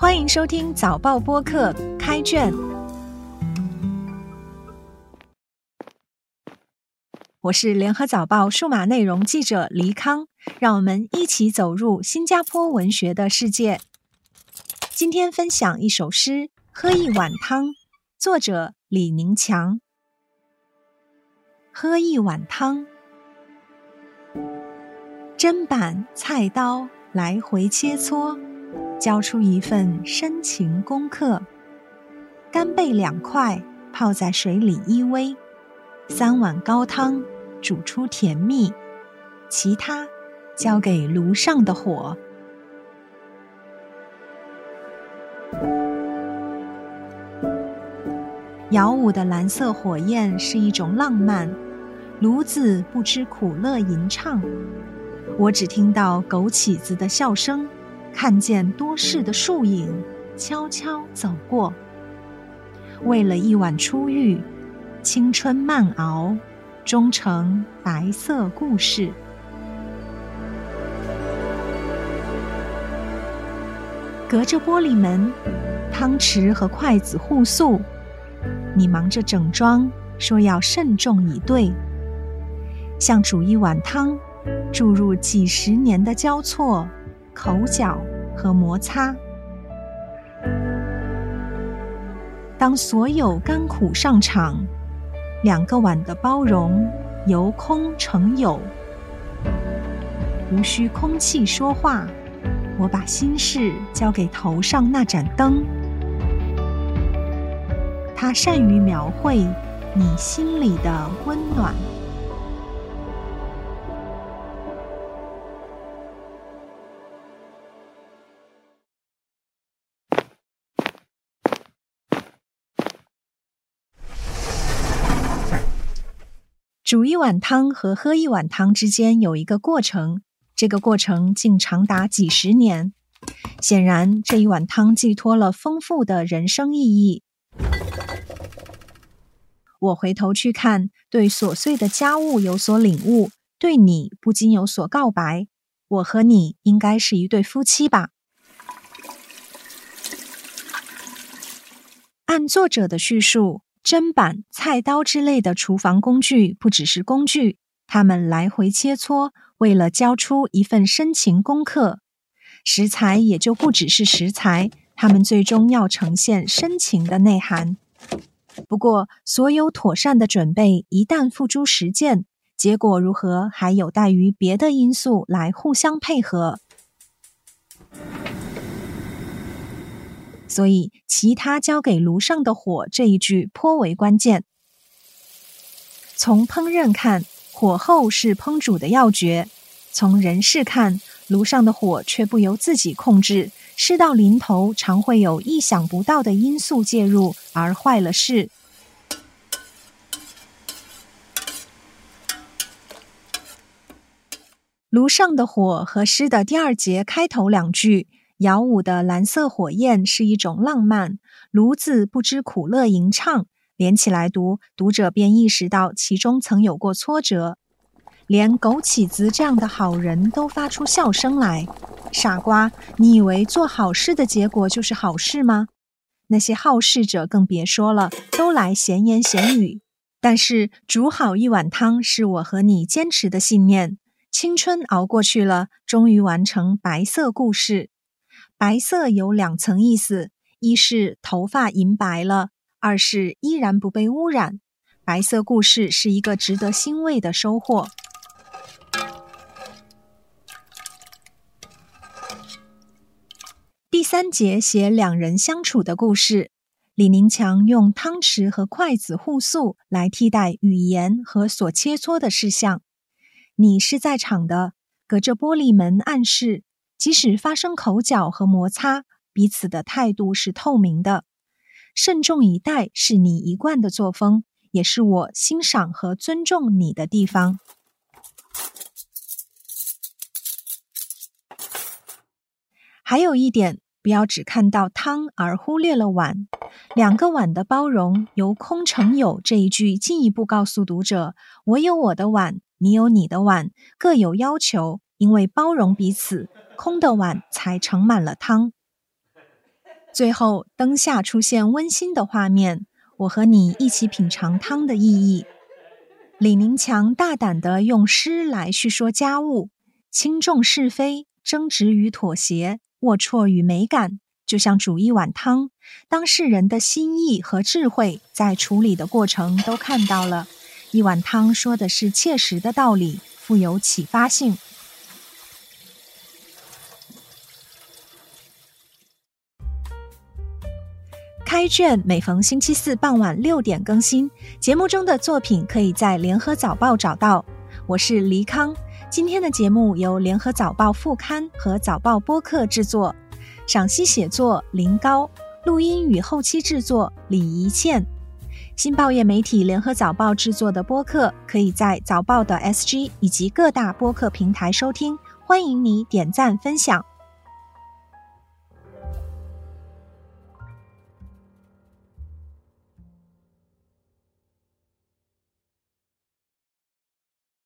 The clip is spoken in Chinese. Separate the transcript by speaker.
Speaker 1: 欢迎收听早报播客开卷，我是联合早报数码内容记者黎康，让我们一起走入新加坡文学的世界。今天分享一首诗《喝一碗汤》，作者李宁强。喝一碗汤，砧板菜刀来回切磋。交出一份深情功课，干贝两块泡在水里依偎，三碗高汤煮出甜蜜，其他交给炉上的火。摇舞的蓝色火焰是一种浪漫，炉子不知苦乐吟唱，我只听到枸杞子的笑声。看见多事的树影悄悄走过，为了一碗初遇，青春慢熬，终成白色故事。隔着玻璃门，汤匙和筷子互诉，你忙着整装，说要慎重以对，像煮一碗汤，注入几十年的交错。口角和摩擦。当所有甘苦上场，两个碗的包容由空成有，无需空气说话。我把心事交给头上那盏灯，它善于描绘你心里的温暖。煮一碗汤和喝一碗汤之间有一个过程，这个过程竟长达几十年。显然，这一碗汤寄托了丰富的人生意义。我回头去看，对琐碎的家务有所领悟，对你不禁有所告白。我和你应该是一对夫妻吧？按作者的叙述。砧板、菜刀之类的厨房工具不只是工具，他们来回切磋，为了交出一份深情功课。食材也就不只是食材，他们最终要呈现深情的内涵。不过，所有妥善的准备一旦付诸实践，结果如何还有待于别的因素来互相配合。所以，其他交给炉上的火这一句颇为关键。从烹饪看，火候是烹煮的要诀；从人事看，炉上的火却不由自己控制，事到临头，常会有意想不到的因素介入而坏了事。炉上的火和诗的第二节开头两句。摇舞的蓝色火焰是一种浪漫，炉子不知苦乐吟唱，连起来读，读者便意识到其中曾有过挫折。连枸杞子这样的好人都发出笑声来，傻瓜，你以为做好事的结果就是好事吗？那些好事者更别说了，都来闲言闲语。但是煮好一碗汤是我和你坚持的信念。青春熬过去了，终于完成白色故事。白色有两层意思：一是头发银白了，二是依然不被污染。白色故事是一个值得欣慰的收获。第三节写两人相处的故事，李宁强用汤匙和筷子互诉来替代语言和所切磋的事项。你是在场的，隔着玻璃门暗示。即使发生口角和摩擦，彼此的态度是透明的。慎重以待是你一贯的作风，也是我欣赏和尊重你的地方。还有一点，不要只看到汤而忽略了碗。两个碗的包容，由空成有这一句进一步告诉读者：我有我的碗，你有你的碗，各有要求，因为包容彼此。空的碗才盛满了汤。最后灯下出现温馨的画面，我和你一起品尝汤的意义。李宁强大胆地用诗来叙说家务，轻重是非，争执与妥协，龌龊与美感，就像煮一碗汤，当事人的心意和智慧在处理的过程都看到了。一碗汤说的是切实的道理，富有启发性。开卷每逢星期四傍晚六点更新，节目中的作品可以在联合早报找到。我是黎康，今天的节目由联合早报副刊和早报播客制作，赏析写作林高，录音与后期制作李怡倩。新报业媒体联合早报制作的播客，可以在早报的 SG 以及各大播客平台收听，欢迎你点赞分享。